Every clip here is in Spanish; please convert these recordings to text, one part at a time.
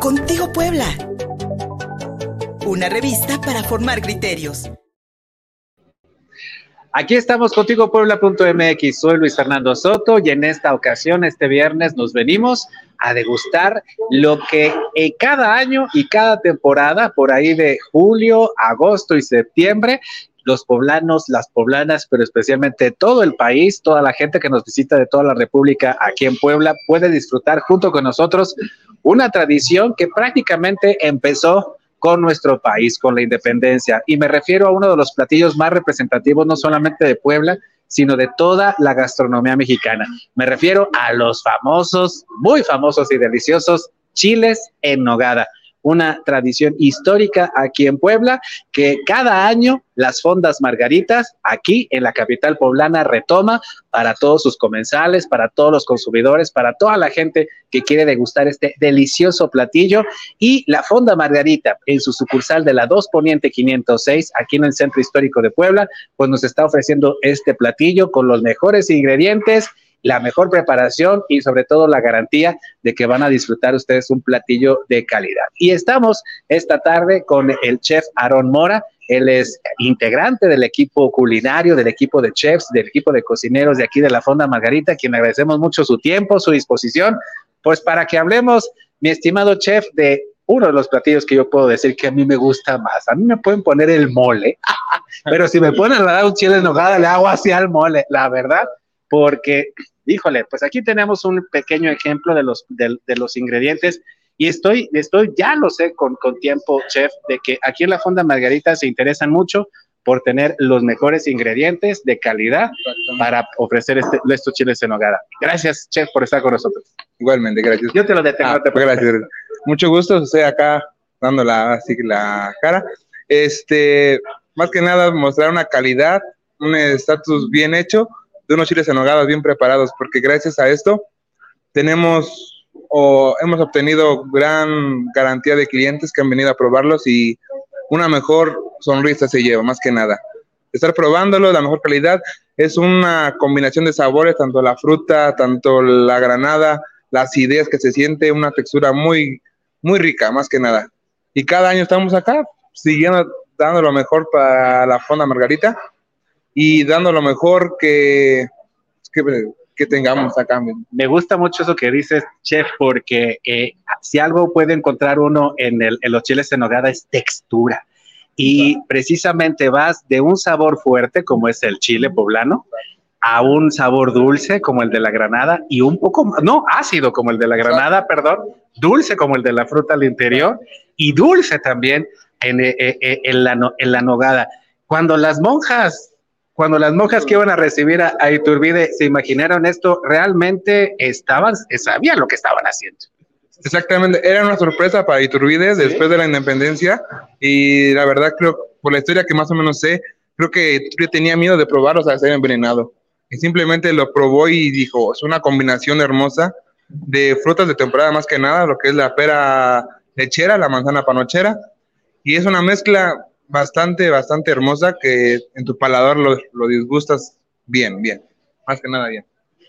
Contigo Puebla. Una revista para formar criterios. Aquí estamos contigo Puebla.mx. Soy Luis Fernando Soto y en esta ocasión, este viernes, nos venimos a degustar lo que en cada año y cada temporada, por ahí de julio, agosto y septiembre, los poblanos, las poblanas, pero especialmente todo el país, toda la gente que nos visita de toda la República aquí en Puebla, puede disfrutar junto con nosotros una tradición que prácticamente empezó con nuestro país, con la independencia. Y me refiero a uno de los platillos más representativos, no solamente de Puebla, sino de toda la gastronomía mexicana. Me refiero a los famosos, muy famosos y deliciosos chiles en nogada una tradición histórica aquí en Puebla, que cada año las fondas Margaritas, aquí en la capital poblana, retoma para todos sus comensales, para todos los consumidores, para toda la gente que quiere degustar este delicioso platillo. Y la fonda Margarita, en su sucursal de la 2 Poniente 506, aquí en el Centro Histórico de Puebla, pues nos está ofreciendo este platillo con los mejores ingredientes la mejor preparación y sobre todo la garantía de que van a disfrutar ustedes un platillo de calidad. Y estamos esta tarde con el chef Aaron Mora. Él es integrante del equipo culinario, del equipo de chefs, del equipo de cocineros de aquí de la Fonda Margarita, quien agradecemos mucho su tiempo, su disposición, pues para que hablemos, mi estimado chef, de uno de los platillos que yo puedo decir que a mí me gusta más. A mí me pueden poner el mole, pero si me ponen a dar un chile en nogada, le hago así al mole, la verdad porque, híjole, pues aquí tenemos un pequeño ejemplo de los, de, los ingredientes y estoy, estoy, ya lo sé con, con tiempo, chef, de que aquí en la Fonda Margarita se interesan mucho por tener los mejores ingredientes de calidad para ofrecer este, estos chiles en hogada. Gracias, chef, por estar con nosotros. Igualmente, gracias. Yo te lo detengo. Ah, gracias. Mucho gusto, estoy acá dando la, así, la cara. Este, más que nada, mostrar una calidad, un estatus bien hecho de unos chiles en nogada bien preparados, porque gracias a esto tenemos o hemos obtenido gran garantía de clientes que han venido a probarlos y una mejor sonrisa se lleva, más que nada. Estar probándolo, la mejor calidad, es una combinación de sabores, tanto la fruta, tanto la granada, las ideas que se siente, una textura muy, muy rica, más que nada. Y cada año estamos acá, siguiendo dando lo mejor para la Fonda Margarita y dando lo mejor que, que, tengamos acá. Me gusta mucho eso que dices, chef, porque eh, si algo puede encontrar uno en, el, en los chiles en nogada es textura. Y precisamente vas de un sabor fuerte, como es el chile poblano, a un sabor dulce como el de la granada y un poco, no, ácido como el de la granada, perdón, dulce como el de la fruta al interior y dulce también en, eh, eh, en, la, en la nogada. Cuando las monjas cuando las monjas que iban a recibir a, Iturbide se imaginaron esto, realmente estaban, sabían lo que estaban haciendo. Exactamente, era una sorpresa para Iturbide después de la independencia y la verdad creo, por la historia que más o menos sé, creo que Iturbide tenía miedo de probarlo, o sea, ser envenenado. Y simplemente lo probó y dijo, es una combinación hermosa de frutas de temporada más que nada, lo que es la pera lechera, la manzana panochera, y es una mezcla bastante, bastante hermosa que en tu paladar lo, disgustas bien, bien, más que nada bien.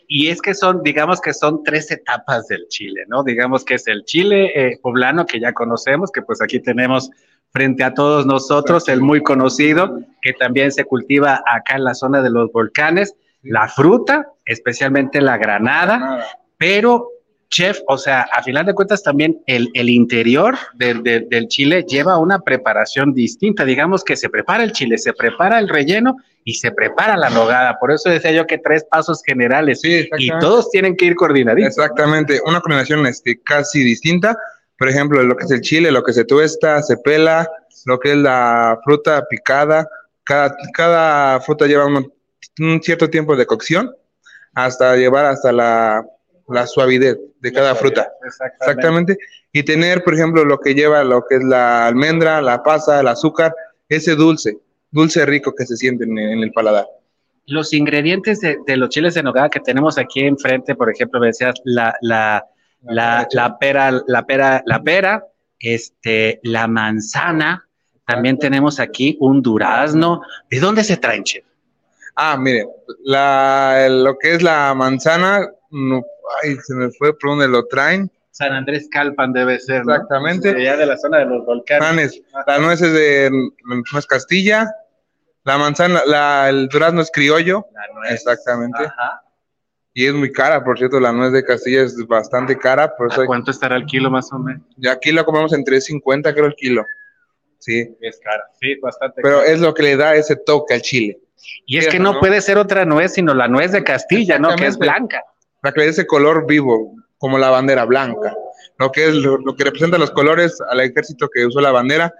Y es que son, digamos que son tres etapas del chile, ¿no? Digamos que es el chile eh, poblano que ya conocemos, que pues aquí tenemos frente a todos nosotros, el muy conocido, que también se cultiva acá en la zona de los volcanes, la fruta, especialmente la granada, pero chef, o sea, a final de cuentas también el, interior del chile lleva una preparación distinta. Digamos que se prepara el chile, se prepara el relleno y se prepara la nogada. Por eso decía yo que tres pasos generales y todos tienen que ir coordinados. Exactamente, una coordinación este, casi distinta. Por ejemplo, lo que es el chile, lo que se tuesta, se pela, lo que es la fruta picada. Cada, cada fruta lleva un cierto tiempo de cocción hasta llevar hasta la la suavidad de cada fruta. Exactamente. Y tener, por ejemplo, lo que lleva lo que es la almendra, la pasa, el azúcar, ese dulce, dulce rico que se siente en, el paladar. Los ingredientes de, los chiles de nogada que tenemos aquí enfrente, por ejemplo, me decías la, la, la, la, pera, la pera, la pera, este, la manzana, también tenemos aquí un durazno. ¿De dónde se traen, chef? Ah, mire, la, lo que es la manzana, no, ay, se me fue por dónde lo traen. San Andrés Calpan debe ser, ¿no? Exactamente. De allá de la zona de los volcanes. La nuez es de nuez Castilla, la manzana, la, el durazno es criollo, La nuez. exactamente. Ajá. Y es muy cara, por cierto, la nuez de Castilla es bastante cara, por eso ¿A hay- cuánto estará el kilo más o menos? y aquí lo compramos en 3.50 creo el kilo. Sí, Es cara, sí, bastante pero cara. es lo que le da ese toque al chile. Y es que no ¿no? puede ser otra nuez, sino la nuez de Castilla, ¿no? Que es blanca. Para que le dé ese color vivo, como la bandera blanca. Lo que es lo, lo que representa los colores al ejército que usó la bandera,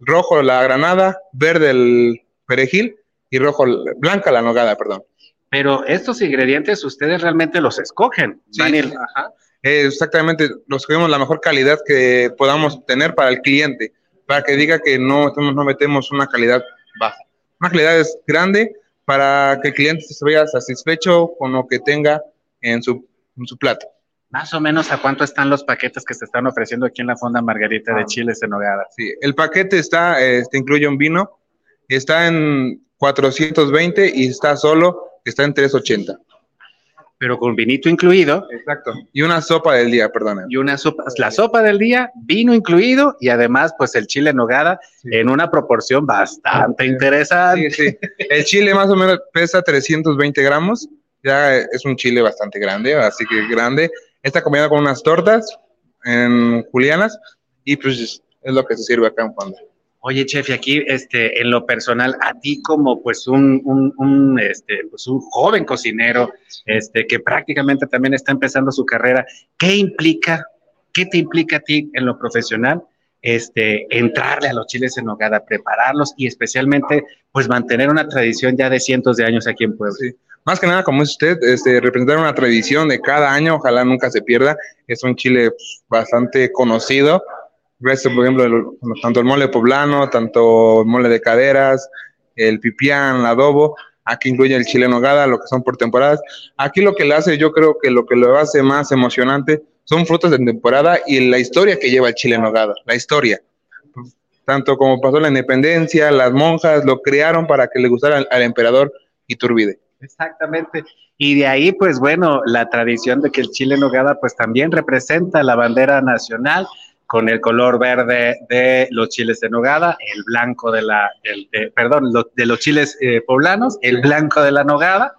rojo la granada, verde el perejil y rojo blanca la nogada, perdón. Pero estos ingredientes ustedes realmente los escogen. Sí. Y- ajá. Eh, exactamente, los que la mejor calidad que podamos tener para el cliente, para que diga que no, estamos- no metemos una calidad baja. Una calidad es grande para que el cliente se vea satisfecho con lo que tenga en su, en su plato. Más o menos a cuánto están los paquetes que se están ofreciendo aquí en la Fonda Margarita de Ah. Chiles en Nogada. Sí, el paquete está, este, incluye un vino, está en 420 y está solo, está en 380. Pero con vinito incluido Exacto. Y una sopa del día, perdón. y una sopa, la sopa del día, vino incluido y además pues el chile en nogada Sí. en una proporción bastante interesante. Sí, sí. El chile más o menos pesa 320 gramos. Ya es un chile bastante grande, así que grande. Está combinado con unas tortas en julianas y pues es lo que se sirve acá en. Oye, chef, y aquí, este, en lo personal, a ti como, pues, un, un, un, este, pues, un joven cocinero, este, que prácticamente también está empezando su carrera, ¿qué implica, qué te implica a ti en lo profesional, este, entrarle a los chiles en nogada, prepararlos y especialmente, pues, mantener una tradición ya de cientos de años aquí en Puebla? Sí. Más que nada, como es usted, este, representar una tradición de cada año, ojalá nunca se pierda. Es un chile pues, bastante conocido. Gracias, por ejemplo, el- tanto el mole poblano, tanto el mole de caderas, el pipián, el adobo. Aquí incluye el chile en nogada, lo que son por temporadas. Aquí lo que le hace, yo creo que lo que lo hace más emocionante son frutas de temporada y la historia que lleva el chile en nogada, la historia. Tanto como pasó la independencia, las monjas lo crearon para que le gustara al, al emperador Iturbide. Exactamente. Y de ahí, pues bueno, la tradición de que el chile en nogada, pues también representa la bandera nacional con el color verde de los chiles de nogada, el blanco de la, de- perdón, lo- de los chiles eh, poblanos, el blanco de la nogada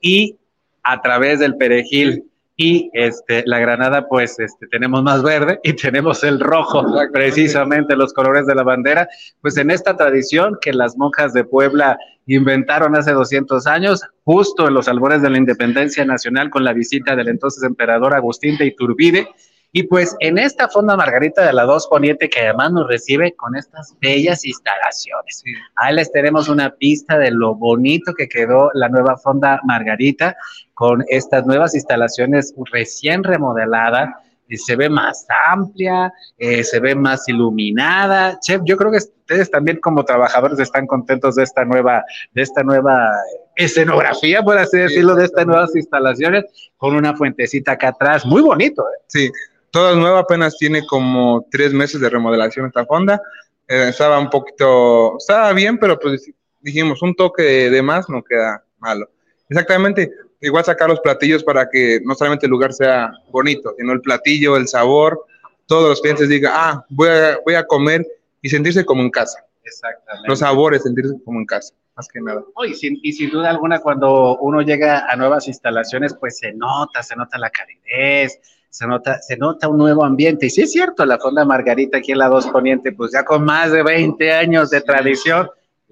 y a través del perejil y este, la granada, pues este, tenemos más verde y tenemos el rojo, precisamente los colores de la bandera. Pues en esta tradición que las monjas de Puebla inventaron hace 200 años, justo en los albores de la independencia nacional con la visita del entonces emperador Agustín de Iturbide. Y pues en esta Fonda Margarita de la 2 Poniente que además nos recibe con estas bellas instalaciones. Sí. Ahí les tenemos una pista de lo bonito que quedó la nueva Fonda Margarita con estas nuevas instalaciones recién remodelada. y se ve más amplia, eh, se ve más iluminada. Chef, yo creo que ustedes también como trabajadores están contentos de esta nueva, de esta nueva escenografía, por así decirlo, de estas nuevas instalaciones, con una fuentecita acá atrás. Muy bonito, ¿eh? Sí, toda nueva, apenas tiene como tres meses de remodelación esta fonda. Eh, estaba un poquito, estaba bien, pero pues dijimos, un toque de, de más no queda malo. Exactamente, igual sacar los platillos para que no solamente el lugar sea bonito, sino el platillo, el sabor, todos los clientes digan, ah, voy a, voy a comer y sentirse como en casa. Exactamente. Los sabores, sentirse como en casa, más que nada. Oh, y, sin, y sin duda alguna, cuando uno llega a nuevas instalaciones, pues se nota, se nota la calidez, se nota, se nota un nuevo ambiente. Y sí es cierto, la Fonda Margarita aquí en la 2 Poniente, pues ya con más de 20 años de tradición,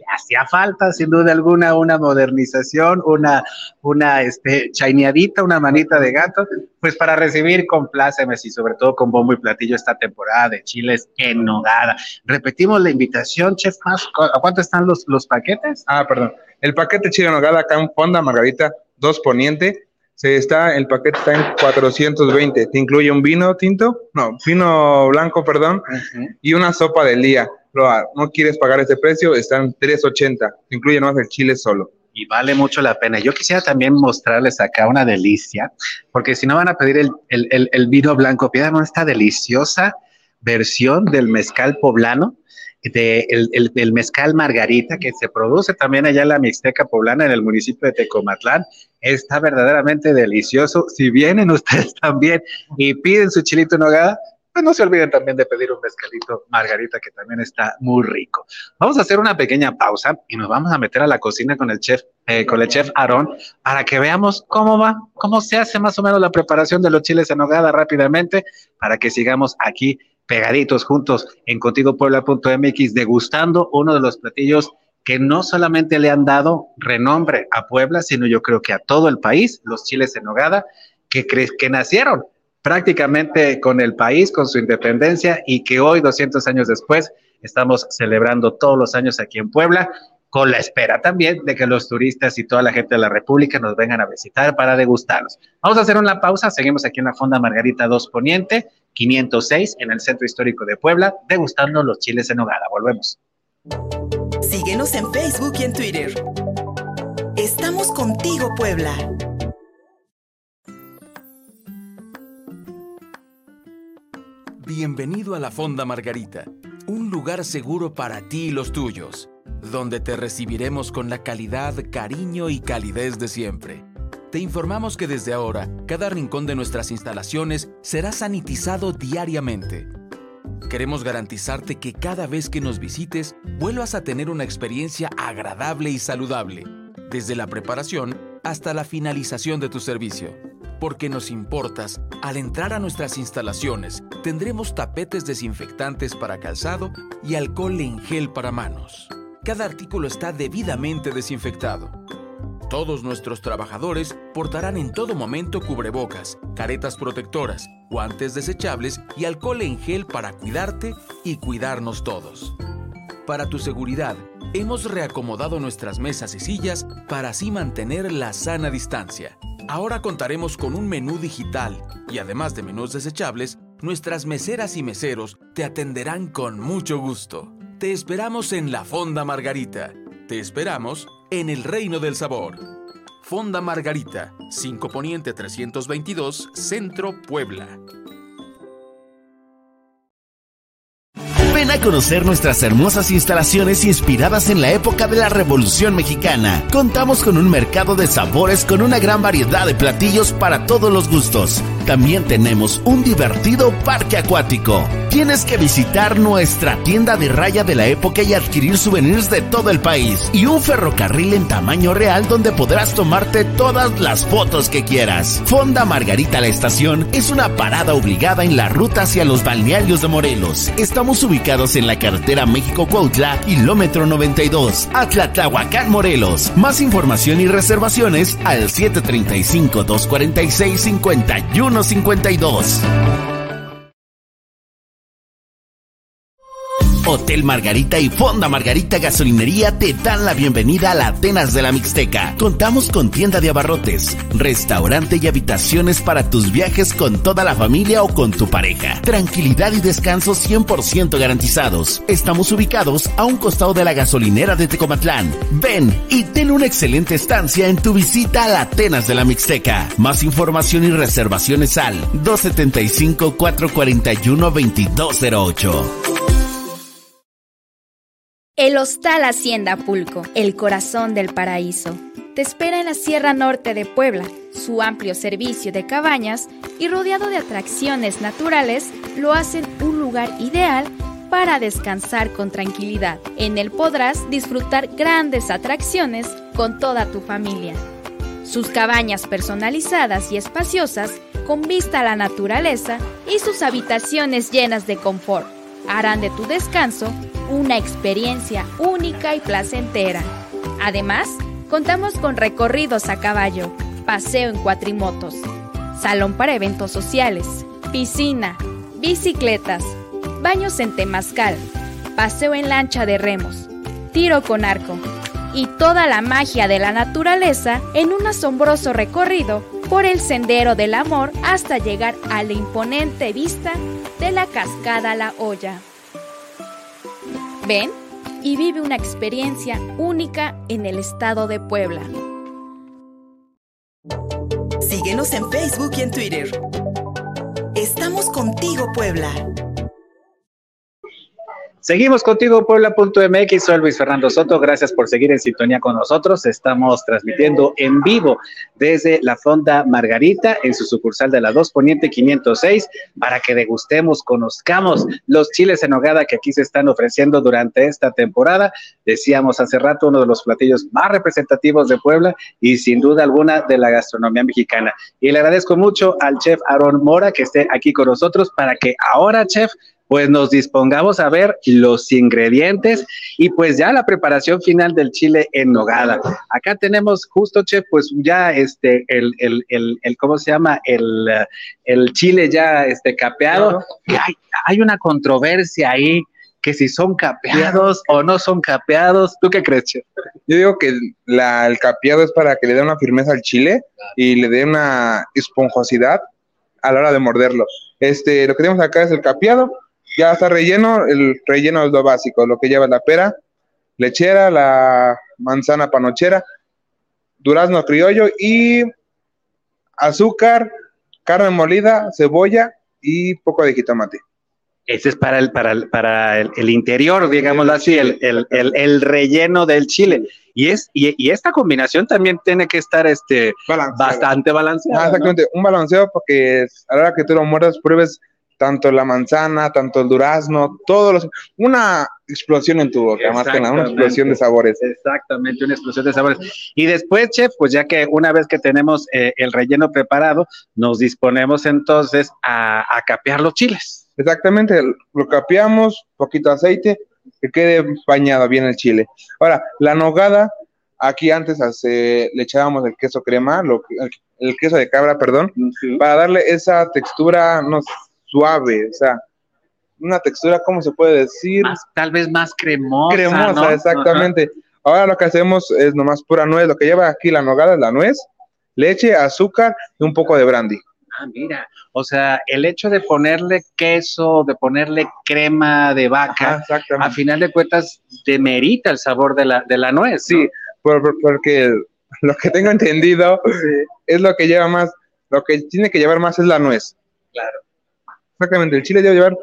hacía falta, sin duda alguna, una modernización, una, una este, chaineadita, una manita de gato, pues para recibir con plácemes y sobre todo con bombo y platillo esta temporada de chiles en nogada. Repetimos la invitación, Chef Más, ¿a cuánto están los, los paquetes? Ah, perdón. El paquete chile en nogada acá en Fonda Margarita 2 Poniente, se está, el paquete está en 420. Te incluye un vino tinto, no, vino blanco, perdón, y una sopa del día. Lo- no quieres pagar ese precio, están 380. Te incluye más el chile solo. y vale mucho la pena. Yo quisiera también mostrarles acá una delicia, porque si no van a pedir el, el- el- el vino blanco, pidan esta deliciosa versión del mezcal poblano. De el, mezcal margarita que se produce también allá en la Mixteca Poblana, en el municipio de Tecomatlán. Está verdaderamente delicioso. Si vienen ustedes también y piden su chilito en nogada, pues no se olviden también de pedir un mezcalito margarita que también está muy rico. Vamos a hacer una pequeña pausa y nos vamos a meter a la cocina con el chef, eh, con el chef Aarón, para que veamos cómo va, cómo se hace más o menos la preparación de los chiles en nogada rápidamente, para que sigamos aquí pegaditos juntos en contigopuebla.mx degustando uno de los platillos que no solamente le han dado renombre a Puebla, sino yo creo que a todo el país, los chiles en nogada, que, que nacieron prácticamente con el país, con su independencia y que hoy, 200 años después, estamos celebrando todos los años aquí en Puebla, con la espera también de que los turistas y toda la gente de la República nos vengan a visitar para degustarlos. Vamos a hacer una pausa, seguimos aquí en la Fonda Margarita 2 Poniente, 506, en el Centro Histórico de Puebla, degustando los chiles en nogada. Volvemos. Síguenos en Facebook y en Twitter. Estamos contigo, Puebla. Bienvenido a la Fonda Margarita, un lugar seguro para ti y los tuyos, donde te recibiremos con la calidad, cariño y calidez de siempre. Te informamos que desde ahora, cada rincón de nuestras instalaciones será sanitizado diariamente. Queremos garantizarte que cada vez que nos visites, vuelvas a tener una experiencia agradable y saludable, desde la preparación hasta la finalización de tu servicio porque nos importas, al entrar a nuestras instalaciones tendremos tapetes desinfectantes para calzado y alcohol en gel para manos. Cada artículo está debidamente desinfectado. Todos nuestros trabajadores portarán en todo momento cubrebocas, caretas protectoras, guantes desechables y alcohol en gel para cuidarte y cuidarnos todos. Para tu seguridad, hemos reacomodado nuestras mesas y sillas para así mantener la sana distancia. Ahora contaremos con un menú digital y además de menús desechables, nuestras meseras y meseros te atenderán con mucho gusto. Te esperamos en la Fonda Margarita. Te esperamos en el Reino del Sabor. Fonda Margarita, 5 Poniente 322, Centro, Puebla. Ven a conocer nuestras hermosas instalaciones inspiradas en la época de la Revolución Mexicana. Contamos con un mercado de sabores con una gran variedad de platillos para todos los gustos. También tenemos un divertido parque acuático. Tienes que visitar nuestra tienda de raya de la época y adquirir souvenirs de todo el país. Y un ferrocarril en tamaño real donde podrás tomarte todas las fotos que quieras. Fonda Margarita La Estación es una parada obligada en la ruta hacia los balnearios de Morelos. Estamos ubicados en la carretera México-Cuautla, kilómetro 92, Atlatlahuacán, Morelos. Más información y reservaciones al 735-246-5152. Hotel Margarita y Fonda Margarita Gasolinería te dan la bienvenida a la Atenas de la Mixteca. Contamos con tienda de abarrotes, restaurante y habitaciones para tus viajes con toda la familia o con tu pareja. Tranquilidad y descanso 100% garantizados. Estamos ubicados a un costado de la gasolinera de Tecomatlán. Ven y ten una excelente estancia en tu visita a la Atenas de la Mixteca. Más información y reservaciones al 275 441 2208. El Hostal Hacienda Pulco, el corazón del paraíso. Te espera en la Sierra Norte de Puebla. Su amplio servicio de cabañas y rodeado de atracciones naturales lo hacen un lugar ideal para descansar con tranquilidad. En él podrás disfrutar grandes atracciones con toda tu familia. Sus cabañas personalizadas y espaciosas con vista a la naturaleza y sus habitaciones llenas de confort harán de tu descanso una experiencia única y placentera. Además, contamos con recorridos a caballo, paseo en cuatrimotos, salón para eventos sociales, piscina, bicicletas, baños en temazcal, paseo en lancha de remos, tiro con arco y toda la magia de la naturaleza en un asombroso recorrido por el sendero del amor hasta llegar a la imponente vista de la cascada La Olla. Ven y vive una experiencia única en el estado de Puebla. Síguenos en Facebook y en Twitter. Estamos contigo, Puebla. Seguimos contigo, Puebla.mx. Soy Luis Fernando Soto. Gracias por seguir en sintonía con nosotros. Estamos transmitiendo en vivo desde la Fonda Margarita en su sucursal de la 2 Poniente 506 para que degustemos, conozcamos los chiles en hogada que aquí se están ofreciendo durante esta temporada. Decíamos hace rato, uno de los platillos más representativos de Puebla y sin duda alguna de la gastronomía mexicana. Y le agradezco mucho al chef Aaron Mora que esté aquí con nosotros para que ahora, chef, pues nos dispongamos a ver los ingredientes y pues ya la preparación final del chile en nogada. Acá tenemos justo, chef, pues ya este, el, el, el, el ¿cómo se llama? El, el chile ya este, capeado. Hay, hay una controversia ahí que si son capeados o no son capeados. ¿Tú qué crees, chef? Yo digo que la, el capeado es para que le dé una firmeza al chile y le dé una esponjosidad a la hora de morderlo. Este, lo que tenemos acá es el capeado, ya está relleno, el relleno es lo básico, lo que lleva la pera, lechera, la manzana panochera, durazno criollo y azúcar, carne molida, cebolla y poco de jitomate. Ese es para el, para el, para el, el interior, digámoslo así, el, el, relleno del chile. Y, es, y, y, esta combinación también tiene que estar este, bastante balanceada. Ah, exactamente, un balanceo porque a la hora que tú lo muerdas, pruebes tanto la manzana, tanto el durazno, todos los, una explosión en tu boca, más que nada, una explosión de sabores. Exactamente, una explosión de sabores. Y después, chef, pues ya que una vez que tenemos eh, el relleno preparado, nos disponemos entonces a, a capear los chiles. Exactamente, lo capeamos, poquito aceite, que quede bañado bien el chile. Ahora, la nogada, aquí antes hace, le echábamos el queso crema, lo, el, el queso de cabra, perdón, para darle esa textura, no sé, suave, o sea, una textura, ¿cómo se puede decir? Más, tal vez más cremosa. Cremosa, ¿no? exactamente. Ajá. Ahora lo que hacemos es nomás pura nuez, lo que lleva aquí la nogada es la nuez, leche, azúcar y un poco de brandy. Ah, mira, o sea, el hecho de ponerle queso, de ponerle crema de vaca, Ajá, a final de cuentas demerita el sabor de la, de la nuez. Sí, ¿no? por, por, porque lo que tengo entendido sí. es lo que lleva más, lo que tiene que llevar más es la nuez. Claro. Exactamente, el chile debe llevar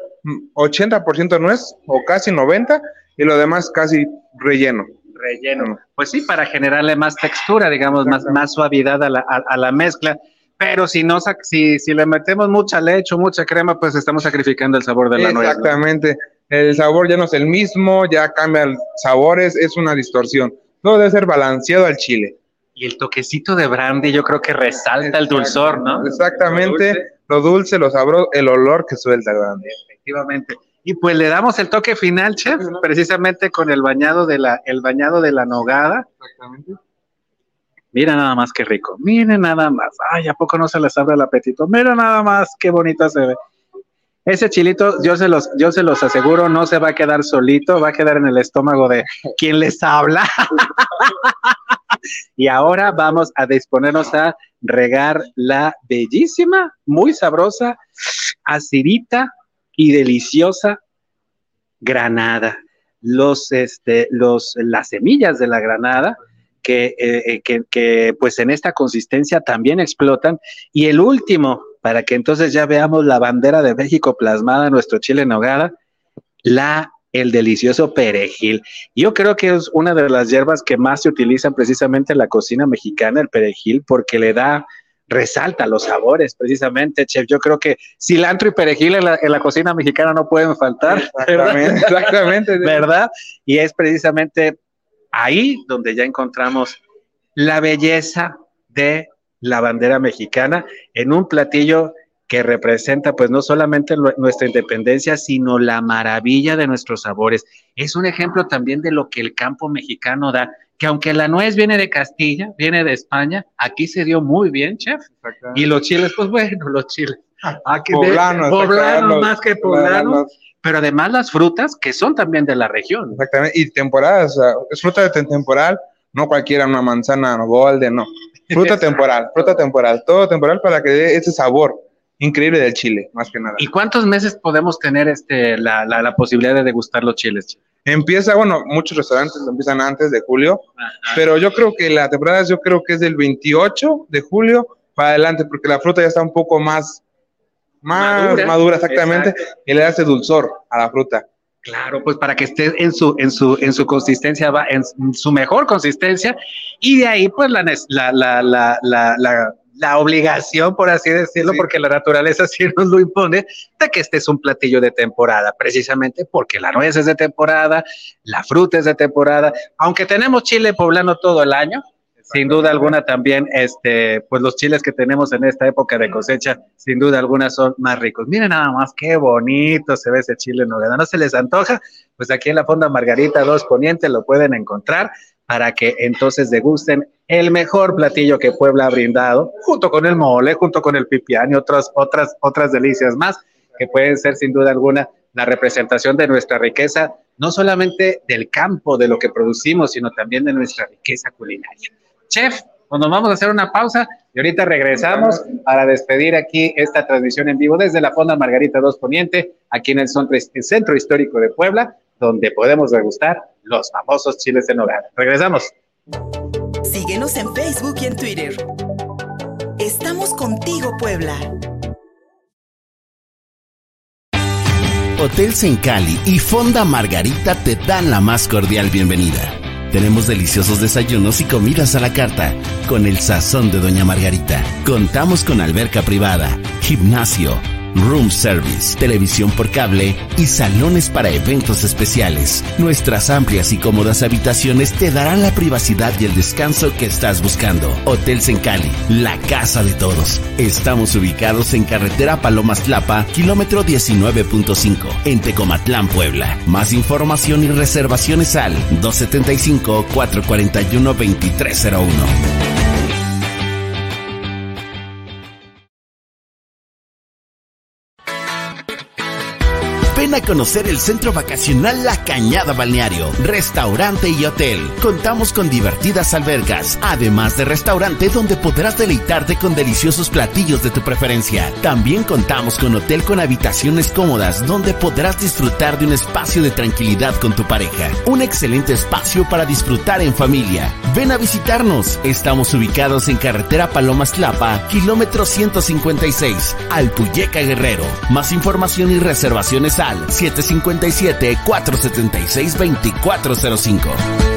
80% nuez o casi 90% y lo demás casi relleno. Relleno. Pues sí, para generarle más textura, digamos, más, más suavidad a la, a, a la mezcla pero si no si, si le metemos mucha leche o mucha crema, pues estamos sacrificando el sabor de la nuez. Exactamente. ¿no? El sabor ya no es el mismo, ya cambian sabores, es una distorsión. Todo debe ser balanceado al chile. Y el toquecito de brandy yo creo que resalta el dulzor, ¿no? Exactamente, lo dulce, lo, sabroso, el olor que suelta el brandy. Efectivamente. Y pues le damos el toque final, chef, precisamente con el bañado de la, el bañado de la nogada. Exactamente Mira nada más qué rico. Miren nada más. Ay, ¿a poco no se les abre el apetito? Mira nada más qué bonito se ve. Ese chilito, yo se los, yo se los aseguro, no se va a quedar solito, va a quedar en el estómago de quien les habla. y ahora vamos a disponernos a regar la bellísima, muy sabrosa, acidita y deliciosa granada. Los, este, los, las semillas de la granada que, eh, que, que, pues en esta consistencia también explotan. Y el último, para que entonces ya veamos la bandera de México plasmada en nuestro chile en nogada, la el delicioso perejil. Yo creo que es una de las hierbas que más se utilizan precisamente en la cocina mexicana, el perejil, porque le da, resalta los sabores, precisamente, chef. Yo creo que cilantro y perejil en la, en la cocina mexicana no pueden faltar. Exactamente, ¿verdad? exactamente. ¿Verdad? Y es precisamente ahí donde ya encontramos la belleza de la bandera mexicana en un platillo que representa pues no solamente nuestra independencia, sino la maravilla de nuestros sabores. Es un ejemplo también de lo que el campo mexicano da, que aunque la nuez viene de Castilla, viene de España, aquí se dio muy bien, chef. Y los chiles, pues bueno, los chiles. Aquí poblanos, de, poblanos más que poblanos pero además las frutas que son también de la región. Exactamente, y temporadas, o sea, es fruta de temporal, no cualquiera una manzana no, golden, no. Fruta temporal, fruta temporal, todo temporal para que dé ese sabor increíble del chile, más que nada. ¿Y cuántos meses podemos tener este la, la, la posibilidad de degustar los chiles? Empieza, bueno, muchos restaurantes empiezan antes de julio, Ajá. pero yo creo que la temporada yo creo que es del 28 de julio para adelante, porque la fruta ya está un poco más más madura, madura exactamente, Exacto. y le da ese dulzor a la fruta. Claro, pues para que esté en su, en su, en su consistencia, va en su mejor consistencia, y de ahí, pues, la, la, la, la, la obligación, por así decirlo, porque la naturaleza sí nos lo impone, de que este es un platillo de temporada, precisamente porque la nuez es de temporada, la fruta es de temporada, aunque tenemos chile poblano todo el año, sin duda alguna también, este, pues los chiles que tenemos en esta época de cosecha, sin duda alguna son más ricos. Miren nada más qué bonito se ve ese chile en nogada. ¿No se les antoja? Pues aquí en la Fonda Margarita 2 Poniente lo pueden encontrar para que entonces degusten el mejor platillo que Puebla ha brindado, junto con el mole, junto con el pipián y otras, otras, otras delicias más, que pueden ser sin duda alguna la representación de nuestra riqueza, no solamente del campo, de lo que producimos, sino también de nuestra riqueza culinaria. Chef, pues nos vamos a hacer una pausa y ahorita regresamos para despedir aquí esta transmisión en vivo desde la Fonda Margarita 2 Poniente, aquí en el Centro, Histórico de Puebla, donde podemos degustar los famosos chiles en hogar. Regresamos. Síguenos en Facebook y en Twitter. Estamos contigo, Puebla. Hotel Sencali y Fonda Margarita te dan la más cordial bienvenida. Tenemos deliciosos desayunos y comidas a la carta, con el sazón de Doña Margarita. Contamos con alberca privada, gimnasio, room service, televisión por cable y salones para eventos especiales. Nuestras amplias y cómodas habitaciones te darán la privacidad y el descanso que estás buscando. Hotel Sencali, la casa de todos. Estamos ubicados en carretera Palomas Tlapa, kilómetro 19.5, en Tecomatlán, Puebla. Más información y reservaciones al 275 441 2301. A conocer el centro vacacional La Cañada Balneario, restaurante y hotel. Contamos con divertidas albergas, además de restaurante donde podrás deleitarte con deliciosos platillos de tu preferencia. También contamos con hotel con habitaciones cómodas donde podrás disfrutar de un espacio de tranquilidad con tu pareja. Un excelente espacio para disfrutar en familia. Ven a visitarnos. Estamos ubicados en carretera Palomas Tlapa, kilómetro 156, Alpuyeca Guerrero. Más información y reservaciones al 757-476-2405.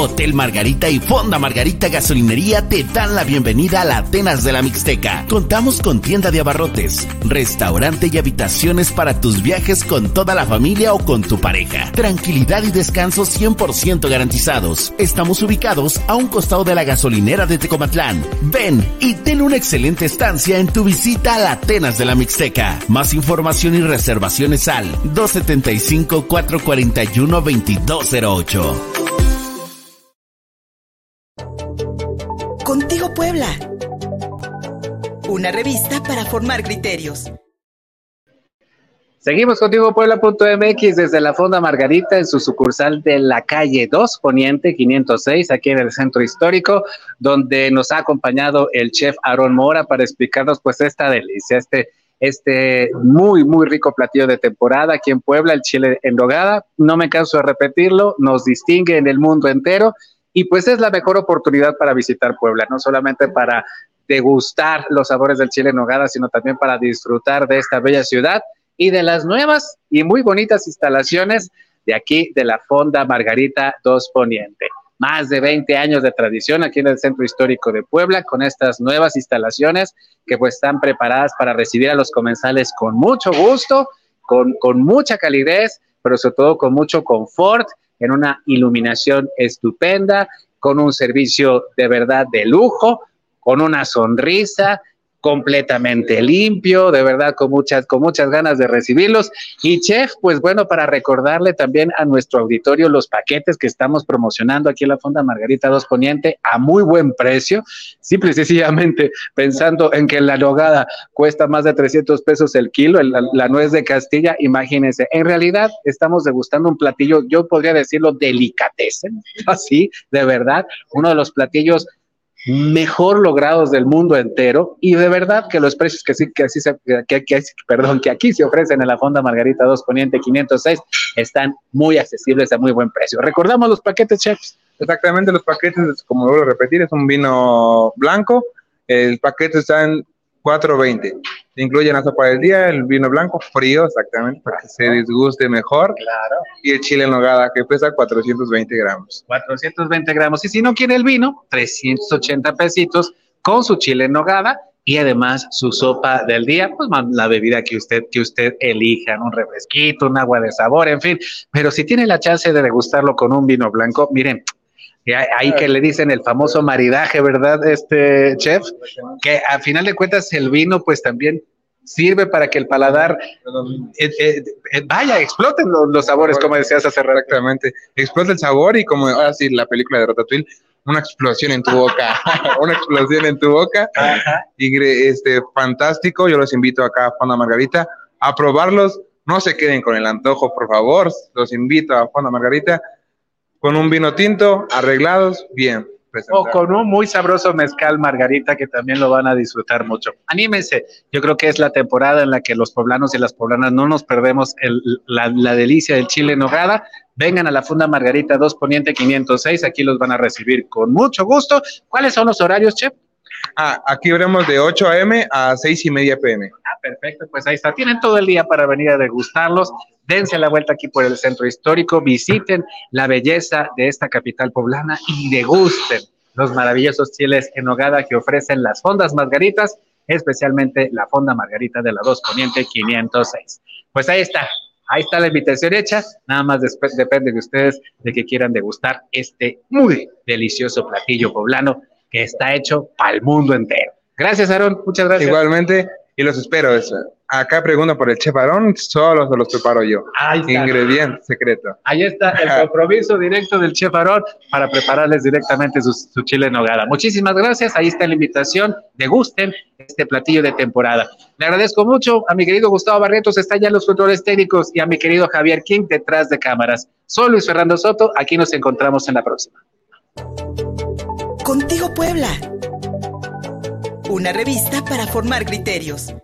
Hotel Margarita y Fonda Margarita Gasolinería te dan la bienvenida a la Atenas de la Mixteca. Contamos con tienda de abarrotes, restaurante y habitaciones para tus viajes con toda la familia o con tu pareja. Tranquilidad y descanso 100% garantizados. Estamos ubicados a un costado de la gasolinera de Tecomatlán. Ven y ten una excelente estancia en tu visita a la Atenas de la Mixteca. Más información y reservaciones al 275 441 2208. Contigo Puebla. Una revista para formar criterios. Seguimos contigo Puebla.mx desde la Fonda Margarita en su sucursal de la calle 2 Poniente 506 aquí en el centro histórico donde nos ha acompañado el chef Aaron Mora para explicarnos pues esta delicia, este este muy, muy rico platillo de temporada aquí en Puebla, el chile en rogada. No me canso de repetirlo, nos distingue en el mundo entero y pues es la mejor oportunidad para visitar Puebla, no solamente para degustar los sabores del chile en nogada, sino también para disfrutar de esta bella ciudad y de las nuevas y muy bonitas instalaciones de aquí de la Fonda Margarita 2 Poniente. Más de 20 años de tradición aquí en el Centro Histórico de Puebla con estas nuevas instalaciones que pues están preparadas para recibir a los comensales con mucho gusto, con, con mucha calidez, pero sobre todo con mucho confort en una iluminación estupenda, con un servicio de verdad de lujo, con una sonrisa, completamente limpio, de verdad con muchas, con muchas ganas de recibirlos. Y chef, pues bueno, para recordarle también a nuestro auditorio los paquetes que estamos promocionando aquí en la Fonda Margarita 2 Poniente a muy buen precio, simple y sencillamente pensando en que la nogada cuesta más de 300 pesos el kilo, la, la nuez de Castilla, imagínense, en realidad estamos degustando un platillo, yo podría decirlo delicatessen, así, de verdad, uno de los platillos mejor logrados del mundo entero y de verdad que los precios que sí que así se, que, que, perdón que aquí se ofrecen en la Fonda Margarita 2 Poniente 506 están muy accesibles a muy buen precio. Recordamos los paquetes chefs. Exactamente los paquetes, como vuelvo a repetir, es un vino blanco. El paquete está en 4.20. Incluye la sopa del día, el vino blanco frío, exactamente, para que se disguste mejor. Claro. Y el chile en nogada, que pesa 420 gramos. 420 gramos. Y si no quiere el vino, 380 pesitos con su chile en nogada y además su sopa del día, pues la bebida que usted, que usted elija, un refresquito, un agua de sabor, en fin. Pero si tiene la chance de degustarlo con un vino blanco, miren, ahí que le dicen el famoso maridaje, ¿verdad, este chef? Que a final de cuentas el vino pues también sirve para que el paladar eh, eh, eh, vaya, exploten los, sabores, como decías hace rato. Exactamente, explota el sabor y como ahora sí, la película de Ratatouille, una explosión en tu boca, una explosión en tu boca. Y este, fantástico, yo los invito acá a Fonda Margarita a probarlos. No se queden con el antojo, por favor. Los invito a Fonda Margarita con un vino tinto, arreglados, bien. O con un muy sabroso mezcal margarita que también lo van a disfrutar mucho. Anímense, yo creo que es la temporada en la que los poblanos y las poblanas no nos perdemos la, delicia del chile en nogada. Vengan a la Funda Margarita 2 Poniente 506, aquí los van a recibir con mucho gusto. ¿Cuáles son los horarios, Chef? Ah, aquí veremos de 8 a.m. a 6 y media p.m. Ah, perfecto, pues ahí está. Tienen todo el día para venir a degustarlos. Dense la vuelta aquí por el centro histórico, visiten la belleza de esta capital poblana y degusten los maravillosos chiles en hogada que ofrecen las fondas margaritas, especialmente la fonda margarita de la 2 Poniente 506. Pues ahí está, ahí está la invitación hecha, nada más después depende de ustedes de que quieran degustar este muy delicioso platillo poblano que está hecho para el mundo entero. Gracias, Aaron. Muchas gracias. Igualmente, y los espero. Acá pregunto por el chef Aaron, solo se los preparo yo. Ahí está. Ingrediente secreto. Ahí está el compromiso directo del chef Aaron para prepararles directamente su, chile en hogada. Muchísimas gracias. Ahí está la invitación. Degusten este platillo de temporada. Le agradezco mucho a mi querido Gustavo Barretos, está ya en los controles técnicos, y a mi querido Javier King detrás de cámaras. Soy Luis Fernando Soto. Aquí nos encontramos en la próxima. Contigo Puebla. Una revista para formar criterios.